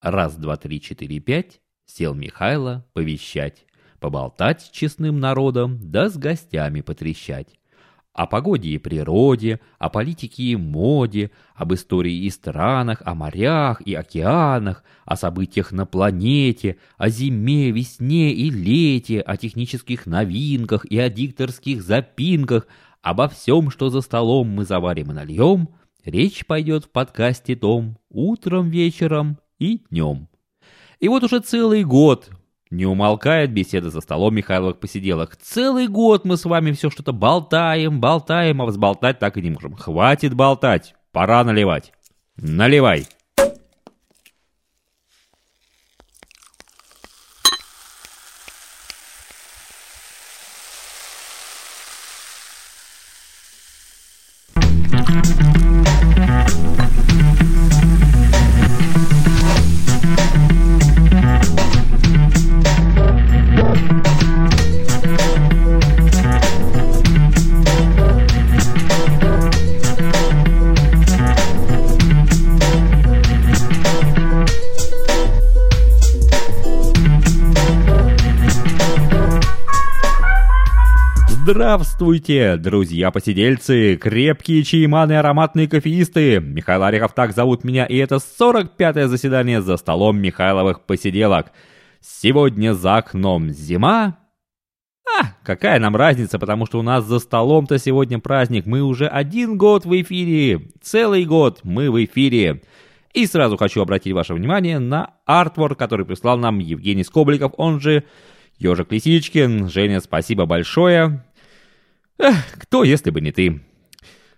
Раз, два, три, четыре, пять. Сел Михайло повещать, поболтать с честным народом, да с гостями потрещать. О погоде и природе, о политике и моде, об истории и странах, о морях и океанах, о событиях на планете, о зиме, весне и лете, о технических новинках и о дикторских запинках, обо всем, что за столом мы заварим и нальем, речь пойдет в подкасте том утром, вечером и днем. И вот уже целый год не умолкает беседа за столом Михайловых посиделок. Целый год мы с вами все что-то болтаем, болтаем, а взболтать так и не можем. Хватит болтать, пора наливать. Наливай. Здравствуйте, друзья-посидельцы, крепкие чаеманы ароматные кофеисты. Михаил Орехов так зовут меня, и это 45-е заседание за столом Михайловых посиделок. Сегодня за окном зима. А, какая нам разница, потому что у нас за столом-то сегодня праздник. Мы уже один год в эфире, целый год мы в эфире. И сразу хочу обратить ваше внимание на артворк, который прислал нам Евгений Скобликов, он же Ежик Лисичкин. Женя, спасибо большое. Эх, кто, если бы не ты?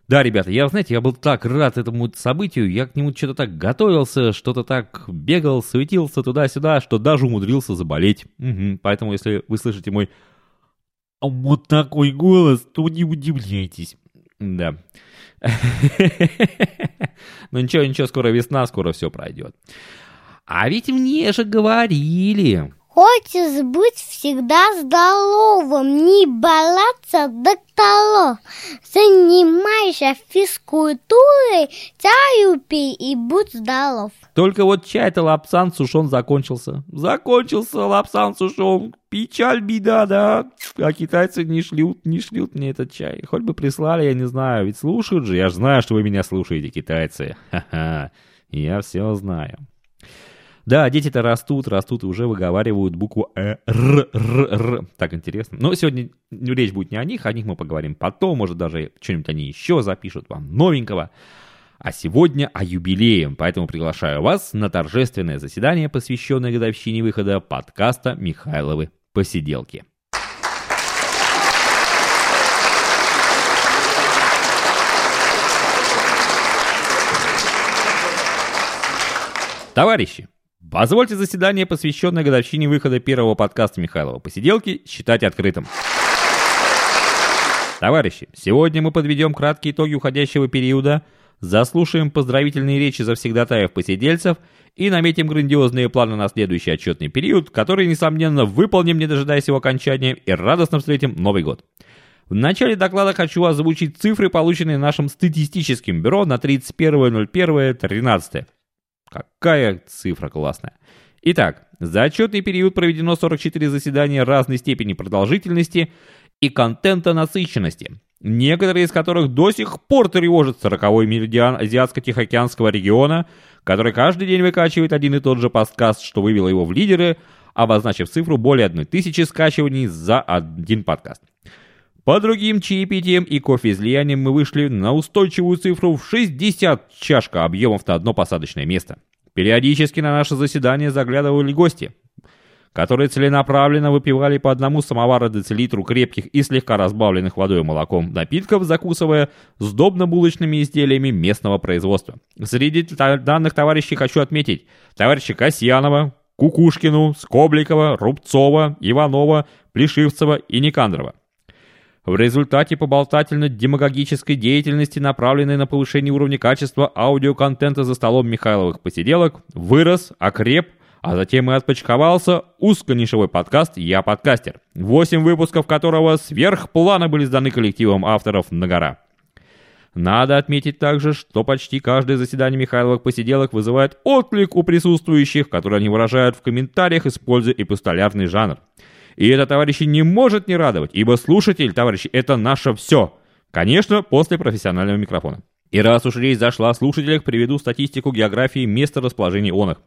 Да, ребята, я, знаете, я был так рад этому событию, я к нему что-то так готовился, что-то так бегал, суетился туда-сюда, что даже умудрился заболеть. Угу, поэтому, если вы слышите мой вот такой голос, то не удивляйтесь. Да. Ну ничего, ничего, скоро весна, скоро все пройдет. А ведь мне же говорили, Хочешь быть всегда здоровым, не бояться докторов. Занимайся физкультурой, чаю пей и будь здоров. Только вот чай-то лапсан сушон закончился. Закончился лапсан сушон. Печаль, беда, да. А китайцы не шлют, не шлют мне этот чай. Хоть бы прислали, я не знаю. Ведь слушают же. Я же знаю, что вы меня слушаете, китайцы. Ха-ха. Я все знаю. Да, дети-то растут, растут и уже выговаривают букву э, р, р, р. Так интересно. Но сегодня речь будет не о них, о них мы поговорим потом, может даже что-нибудь они еще запишут вам новенького. А сегодня о юбилее, поэтому приглашаю вас на торжественное заседание, посвященное годовщине выхода подкаста «Михайловы посиделки». Товарищи, Позвольте заседание, посвященное годовщине выхода первого подкаста Михайлова «Посиделки», считать открытым. Товарищи, сегодня мы подведем краткие итоги уходящего периода, заслушаем поздравительные речи завсегдатаев-посидельцев и наметим грандиозные планы на следующий отчетный период, который, несомненно, выполним, не дожидаясь его окончания, и радостно встретим Новый год. В начале доклада хочу озвучить цифры, полученные нашим статистическим бюро на 31.01.13. Какая цифра классная. Итак, за отчетный период проведено 44 заседания разной степени продолжительности и контента насыщенности, некоторые из которых до сих пор тревожат 40-й меридиан Азиатско-Тихоокеанского региона, который каждый день выкачивает один и тот же подкаст, что вывело его в лидеры, обозначив цифру более 1000 скачиваний за один подкаст. По другим чаепитиям и кофе-излияниям мы вышли на устойчивую цифру в 60 чашка объемов на одно посадочное место. Периодически на наше заседание заглядывали гости, которые целенаправленно выпивали по одному самовара децилитру крепких и слегка разбавленных водой и молоком напитков, закусывая сдобно-булочными изделиями местного производства. Среди данных товарищей хочу отметить товарища Касьянова, Кукушкину, Скобликова, Рубцова, Иванова, Плешивцева и Никандрова. В результате поболтательно-демагогической деятельности, направленной на повышение уровня качества аудиоконтента за столом Михайловых посиделок, вырос, окреп, а затем и отпочковался узконишевой подкаст «Я подкастер», восемь выпусков которого сверхплана были сданы коллективом авторов на гора. Надо отметить также, что почти каждое заседание Михайловых посиделок вызывает отклик у присутствующих, который они выражают в комментариях, используя эпистолярный жанр. И это, товарищи, не может не радовать, ибо слушатель, товарищи, это наше все. Конечно, после профессионального микрофона. И раз уж речь зашла о слушателях, приведу статистику географии места расположения он их.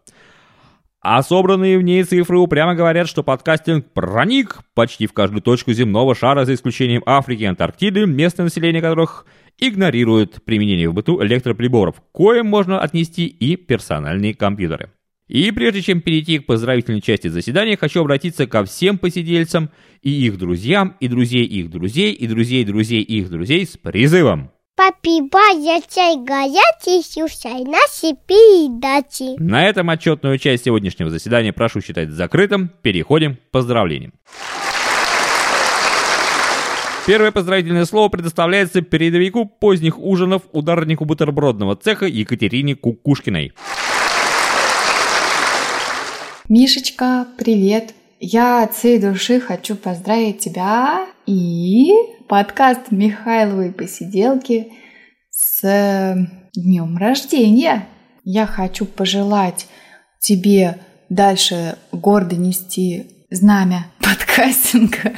А собранные в ней цифры упрямо говорят, что подкастинг проник почти в каждую точку земного шара, за исключением Африки и Антарктиды, местное население которых игнорирует применение в быту электроприборов, к коим можно отнести и персональные компьютеры. И прежде чем перейти к поздравительной части заседания, хочу обратиться ко всем посидельцам и их друзьям, и друзей их друзей, и друзей друзей их друзей с призывом. Попивая чай горячий, слушай наши передачи. На этом отчетную часть сегодняшнего заседания прошу считать закрытым. Переходим к поздравлениям. Первое поздравительное слово предоставляется передовику поздних ужинов ударнику бутербродного цеха Екатерине Кукушкиной. Мишечка, привет! Я от всей души хочу поздравить тебя и подкаст Михайловой посиделки с днем рождения. Я хочу пожелать тебе дальше гордо нести знамя подкастинга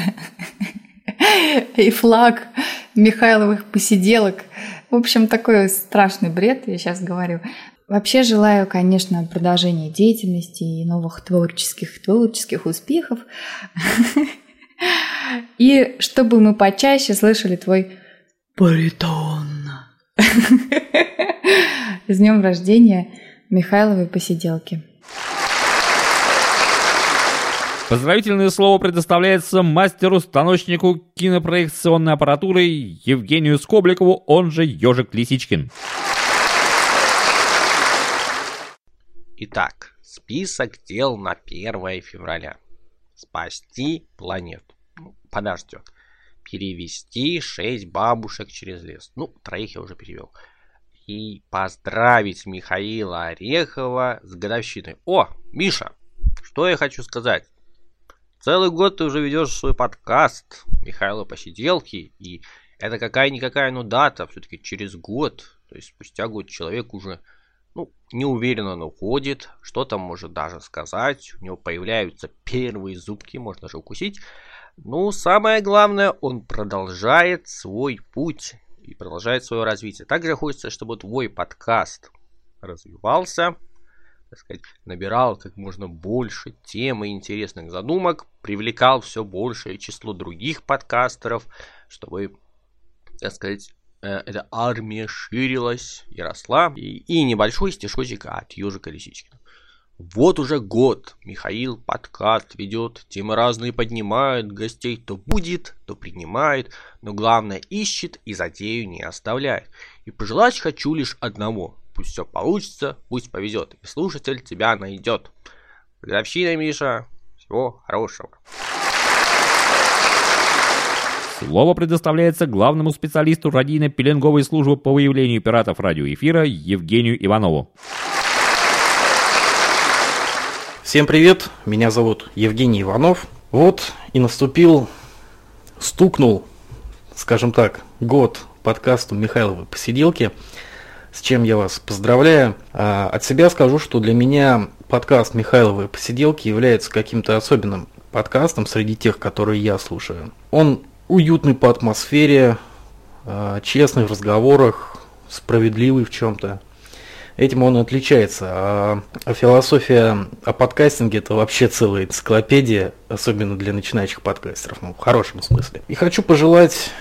и флаг Михайловых посиделок. В общем, такой страшный бред, я сейчас говорю. Вообще желаю, конечно, продолжения деятельности и новых творческих творческих успехов. И чтобы мы почаще слышали твой баритон. С днем рождения Михайловой посиделки. Поздравительное слово предоставляется мастеру-станочнику кинопроекционной аппаратуры Евгению Скобликову, он же Ежик Лисичкин. Итак, список дел на 1 февраля. Спасти планету. Ну. Перевести 6 бабушек через лес. Ну, троих я уже перевел. И поздравить Михаила Орехова с годовщиной. О, Миша, что я хочу сказать. Целый год ты уже ведешь свой подкаст Михаила Посиделки, и это какая-никакая, ну, дата, все-таки через год, то есть спустя год человек уже ну, неуверенно но ходит, что там может даже сказать, у него появляются первые зубки, можно же укусить. Ну, самое главное, он продолжает свой путь и продолжает свое развитие. Также хочется, чтобы твой подкаст развивался, так сказать, набирал как можно больше тем и интересных задумок, привлекал все большее число других подкастеров, чтобы, так сказать, эта армия ширилась и росла. И, и небольшой стишочек от Ежика Лисичкина. Вот уже год Михаил подкаст ведет, темы разные поднимает, гостей то будет, то принимает, но главное ищет и затею не оставляет. И пожелать хочу лишь одного, пусть все получится, пусть повезет, и слушатель тебя найдет. Годовщина, Миша, всего хорошего. Слово предоставляется главному специалисту радийно-пеленговой службы по выявлению пиратов радиоэфира Евгению Иванову. Всем привет, меня зовут Евгений Иванов. Вот и наступил, стукнул, скажем так, год подкасту Михайловой посиделки, с чем я вас поздравляю. А от себя скажу, что для меня подкаст Михайловой посиделки является каким-то особенным подкастом среди тех, которые я слушаю. Он уютный по атмосфере, а, честный в разговорах, справедливый в чем-то. Этим он отличается. А, а философия о подкастинге это вообще целая энциклопедия, особенно для начинающих подкастеров, ну, в хорошем смысле. И хочу пожелать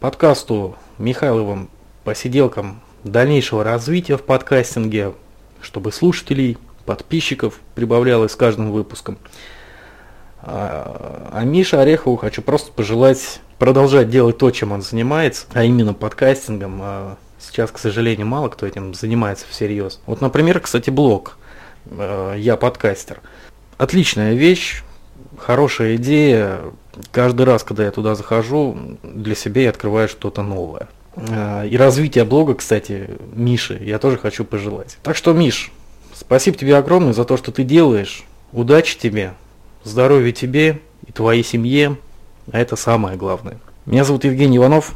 подкасту Михайловым посиделкам дальнейшего развития в подкастинге, чтобы слушателей, подписчиков прибавлялось с каждым выпуском. А, а Мише Орехову хочу просто пожелать продолжать делать то, чем он занимается, а именно подкастингом. А сейчас, к сожалению, мало кто этим занимается всерьез. Вот, например, кстати, блог а, «Я подкастер». Отличная вещь, хорошая идея. Каждый раз, когда я туда захожу, для себя я открываю что-то новое. И развитие блога, кстати, Миши, я тоже хочу пожелать. Так что, Миш, спасибо тебе огромное за то, что ты делаешь. Удачи тебе, здоровья тебе и твоей семье, а это самое главное. Меня зовут Евгений Иванов.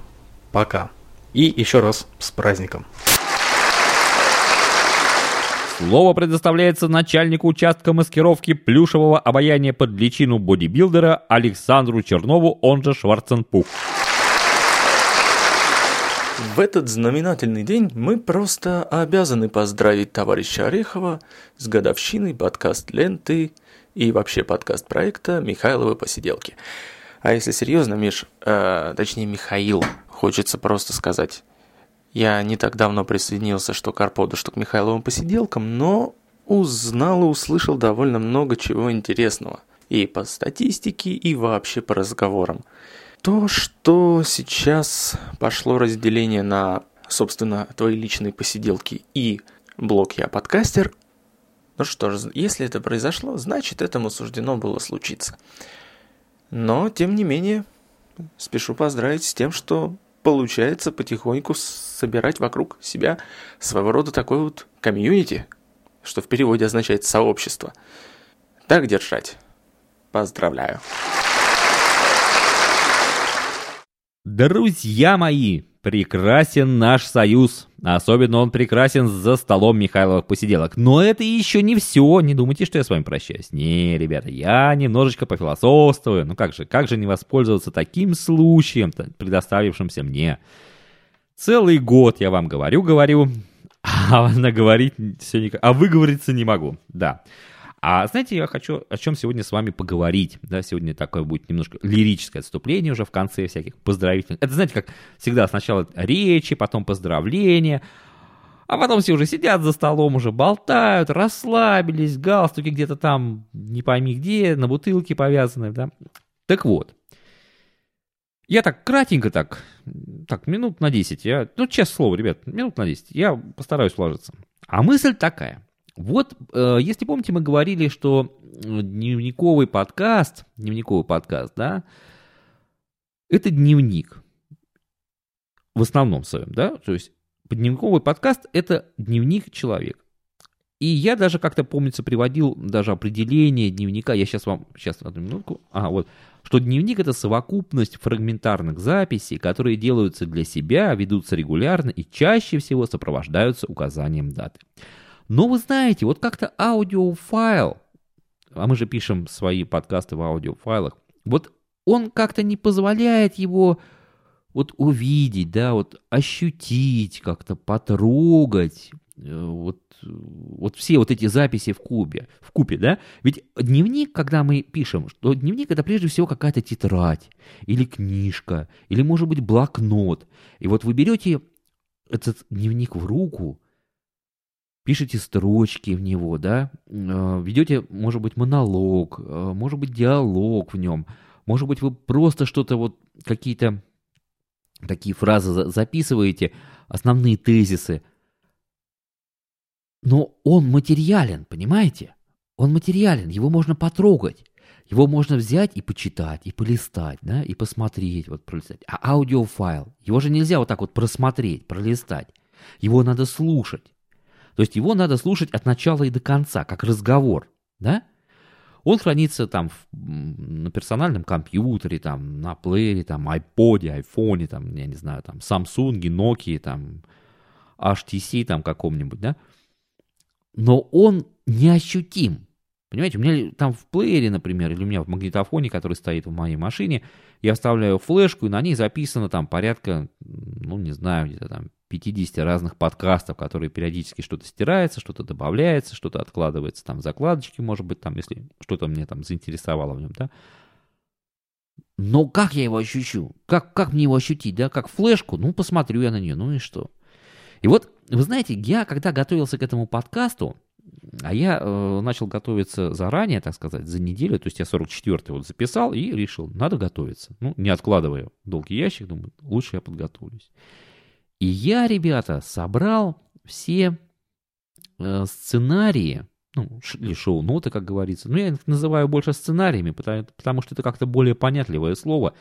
Пока. И еще раз с праздником. Слово предоставляется начальнику участка маскировки плюшевого обаяния под личину бодибилдера Александру Чернову, он же Шварценпух. В этот знаменательный день мы просто обязаны поздравить товарища Орехова с годовщиной подкаст ленты и вообще подкаст проекта «Михайловы посиделки». А если серьезно, Миш, э, точнее Михаил, хочется просто сказать – я не так давно присоединился что к Арподу, что к Михайловым посиделкам, но узнал и услышал довольно много чего интересного. И по статистике, и вообще по разговорам. То, что сейчас пошло разделение на, собственно, твои личные посиделки и блог «Я подкастер», ну что ж, если это произошло, значит этому суждено было случиться. Но, тем не менее, спешу поздравить с тем, что получается потихоньку собирать вокруг себя своего рода такой вот комьюнити, что в переводе означает сообщество. Так держать. Поздравляю. Друзья мои, прекрасен наш союз. Особенно он прекрасен за столом Михайловых посиделок. Но это еще не все. Не думайте, что я с вами прощаюсь. Не, ребята, я немножечко пофилософствую. Ну как же, как же не воспользоваться таким случаем, предоставившимся мне? Целый год я вам говорю, говорю, а наговорить все никак, а выговориться не могу. Да. А знаете, я хочу о чем сегодня с вами поговорить. Да, сегодня такое будет немножко лирическое отступление уже в конце всяких поздравительных. Это, знаете, как всегда, сначала речи, потом поздравления, а потом все уже сидят за столом, уже болтают, расслабились, галстуки где-то там, не пойми где, на бутылке повязаны, да. Так вот, я так кратенько так, так, минут на 10, я, ну, честное слово, ребят, минут на 10, я постараюсь вложиться. А мысль такая. Вот, э, если помните, мы говорили, что дневниковый подкаст, дневниковый подкаст, да, это дневник. В основном своем, да, то есть дневниковый подкаст – это дневник человека. И я даже как-то, помнится, приводил даже определение дневника, я сейчас вам, сейчас, одну минутку, а, вот, что дневник – это совокупность фрагментарных записей, которые делаются для себя, ведутся регулярно и чаще всего сопровождаются указанием даты. Но вы знаете, вот как-то аудиофайл, а мы же пишем свои подкасты в аудиофайлах, вот он как-то не позволяет его вот увидеть, да, вот ощутить, как-то потрогать, э, вот, вот все вот эти записи в кубе, в купе, да? Ведь дневник, когда мы пишем, что дневник это прежде всего какая-то тетрадь, или книжка, или может быть блокнот. И вот вы берете этот дневник в руку, пишете строчки в него, да, э, ведете, может быть, монолог, э, может быть, диалог в нем, может быть, вы просто что-то вот, какие-то такие фразы записываете, основные тезисы. Но он материален, понимаете? Он материален, его можно потрогать. Его можно взять и почитать, и полистать, да, и посмотреть, вот пролистать. А аудиофайл, его же нельзя вот так вот просмотреть, пролистать. Его надо слушать. То есть его надо слушать от начала и до конца, как разговор, да? Он хранится там в, на персональном компьютере, там, на плеере, там, айподе, айфоне, там, я не знаю, там, Samsung, Nokia, там, HTC, там, каком-нибудь, да? Но он неощутим. Понимаете, у меня там в плеере, например, или у меня в магнитофоне, который стоит в моей машине, я вставляю флешку, и на ней записано там порядка, ну, не знаю, где-то там 50 разных подкастов, которые периодически что-то стирается, что-то добавляется, что-то откладывается там закладочки, может быть, там, если что-то мне там заинтересовало в нем, да. Но как я его ощущу? Как, как мне его ощутить, да? Как флешку? Ну, посмотрю я на нее, ну и что? И вот, вы знаете, я, когда готовился к этому подкасту, а я э, начал готовиться заранее, так сказать, за неделю, то есть я 44-й вот записал и решил, надо готовиться. Ну, не откладывая долгий ящик, думаю, лучше я подготовлюсь. И я, ребята, собрал все э, сценарии, ну, или шоу-ноты, как говорится. Ну, я их называю больше сценариями, потому, потому что это как-то более понятливое слово.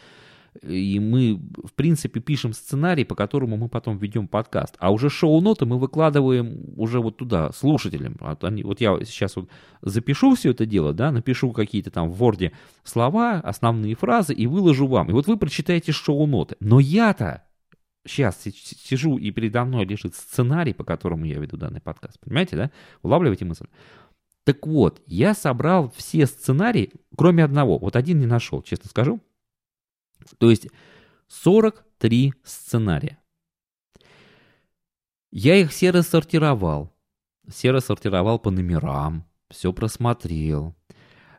И мы, в принципе, пишем сценарий, по которому мы потом ведем подкаст. А уже шоу-ноты мы выкладываем уже вот туда, слушателям. Вот, они, вот я сейчас вот запишу все это дело, да, напишу какие-то там в Word слова, основные фразы и выложу вам. И вот вы прочитаете шоу-ноты. Но я-то сейчас сижу и передо мной лежит сценарий, по которому я веду данный подкаст. Понимаете, да? Улавливаете мысль? Так вот, я собрал все сценарии, кроме одного. Вот один не нашел, честно скажу. То есть 43 сценария. Я их все рассортировал. Все рассортировал по номерам. Все просмотрел.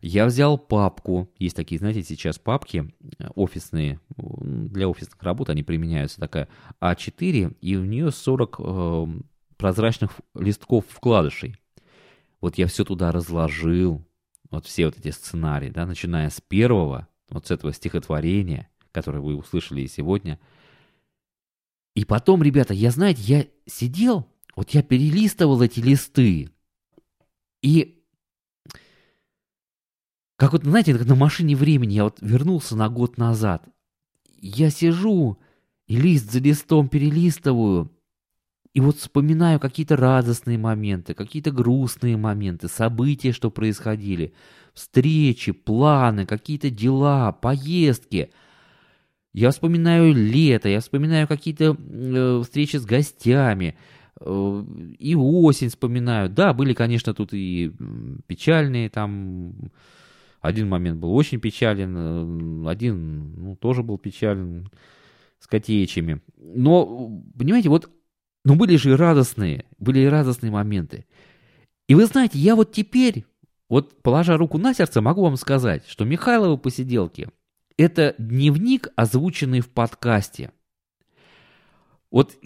Я взял папку. Есть такие, знаете, сейчас папки э, офисные. Для офисных работ они применяются. Такая А4, и у нее 40 э, прозрачных листков вкладышей. Вот я все туда разложил. Вот все вот эти сценарии, да, начиная с первого, вот с этого стихотворения, которое вы услышали и сегодня. И потом, ребята, я, знаете, я сидел, вот я перелистывал эти листы, и как вот, знаете, как на машине времени я вот вернулся на год назад. Я сижу и лист за листом перелистываю, и вот вспоминаю какие-то радостные моменты, какие-то грустные моменты, события, что происходили, встречи, планы, какие-то дела, поездки. Я вспоминаю лето, я вспоминаю какие-то э, встречи с гостями, э, и осень вспоминаю. Да, были, конечно, тут и печальные там один момент был очень печален, э, один ну, тоже был печален с котеечами. Но, понимаете, вот, ну были же и радостные, были и радостные моменты. И вы знаете, я вот теперь, вот положа руку на сердце, могу вам сказать, что Михайловы посиделки – это дневник, озвученный в подкасте. Вот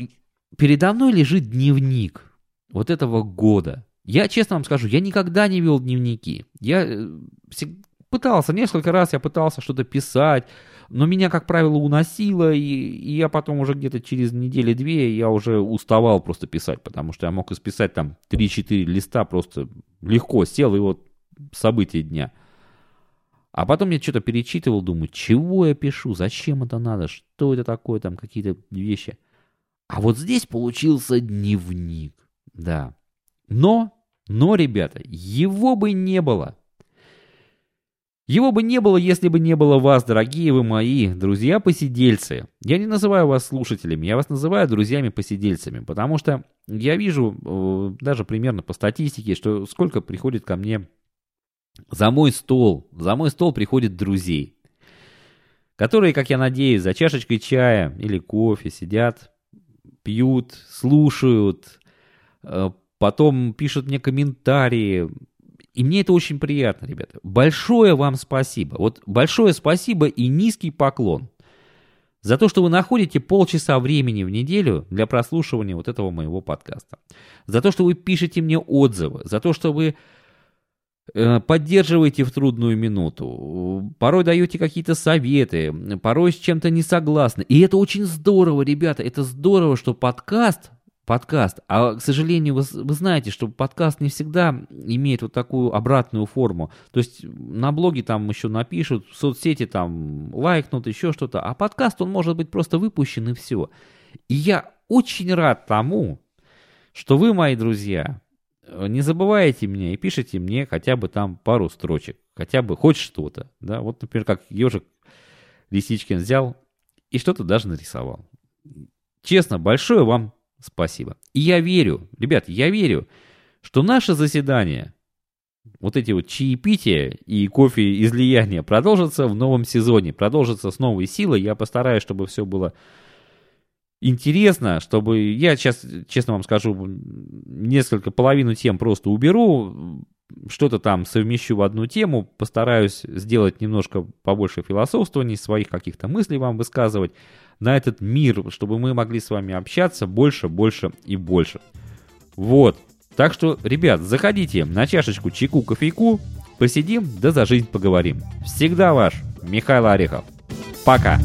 передо мной лежит дневник вот этого года. Я честно вам скажу, я никогда не вел дневники. Я э, Пытался, несколько раз я пытался что-то писать, но меня, как правило, уносило, и, и я потом уже где-то через недели-две я уже уставал просто писать, потому что я мог исписать там 3-4 листа просто легко, сел и вот события дня. А потом я что-то перечитывал, думаю, чего я пишу, зачем это надо, что это такое, там какие-то вещи. А вот здесь получился дневник, да. Но, но, ребята, его бы не было – его бы не было, если бы не было вас, дорогие вы мои друзья-посидельцы. Я не называю вас слушателями, я вас называю друзьями-посидельцами, потому что я вижу э, даже примерно по статистике, что сколько приходит ко мне за мой стол, за мой стол приходит друзей, которые, как я надеюсь, за чашечкой чая или кофе сидят, пьют, слушают, э, потом пишут мне комментарии, и мне это очень приятно, ребята. Большое вам спасибо. Вот большое спасибо и низкий поклон за то, что вы находите полчаса времени в неделю для прослушивания вот этого моего подкаста. За то, что вы пишете мне отзывы, за то, что вы э, поддерживаете в трудную минуту, порой даете какие-то советы, порой с чем-то не согласны. И это очень здорово, ребята, это здорово, что подкаст подкаст. А, к сожалению, вы, вы знаете, что подкаст не всегда имеет вот такую обратную форму. То есть на блоге там еще напишут, в соцсети там лайкнут, еще что-то. А подкаст, он может быть просто выпущен и все. И я очень рад тому, что вы, мои друзья, не забывайте меня и пишите мне хотя бы там пару строчек, хотя бы хоть что-то. Да? Вот, например, как ежик Лисичкин взял и что-то даже нарисовал. Честно, большое вам Спасибо. И я верю, ребят, я верю, что наше заседание, вот эти вот чаепития и кофе излияния продолжатся в новом сезоне, продолжатся с новой силой. Я постараюсь, чтобы все было интересно, чтобы я сейчас, честно вам скажу, несколько половину тем просто уберу, что-то там совмещу в одну тему, постараюсь сделать немножко побольше философствований, своих каких-то мыслей вам высказывать на этот мир, чтобы мы могли с вами общаться больше, больше и больше. Вот. Так что, ребят, заходите на чашечку чайку, кофейку, посидим, да за жизнь поговорим. Всегда ваш Михаил Орехов. Пока.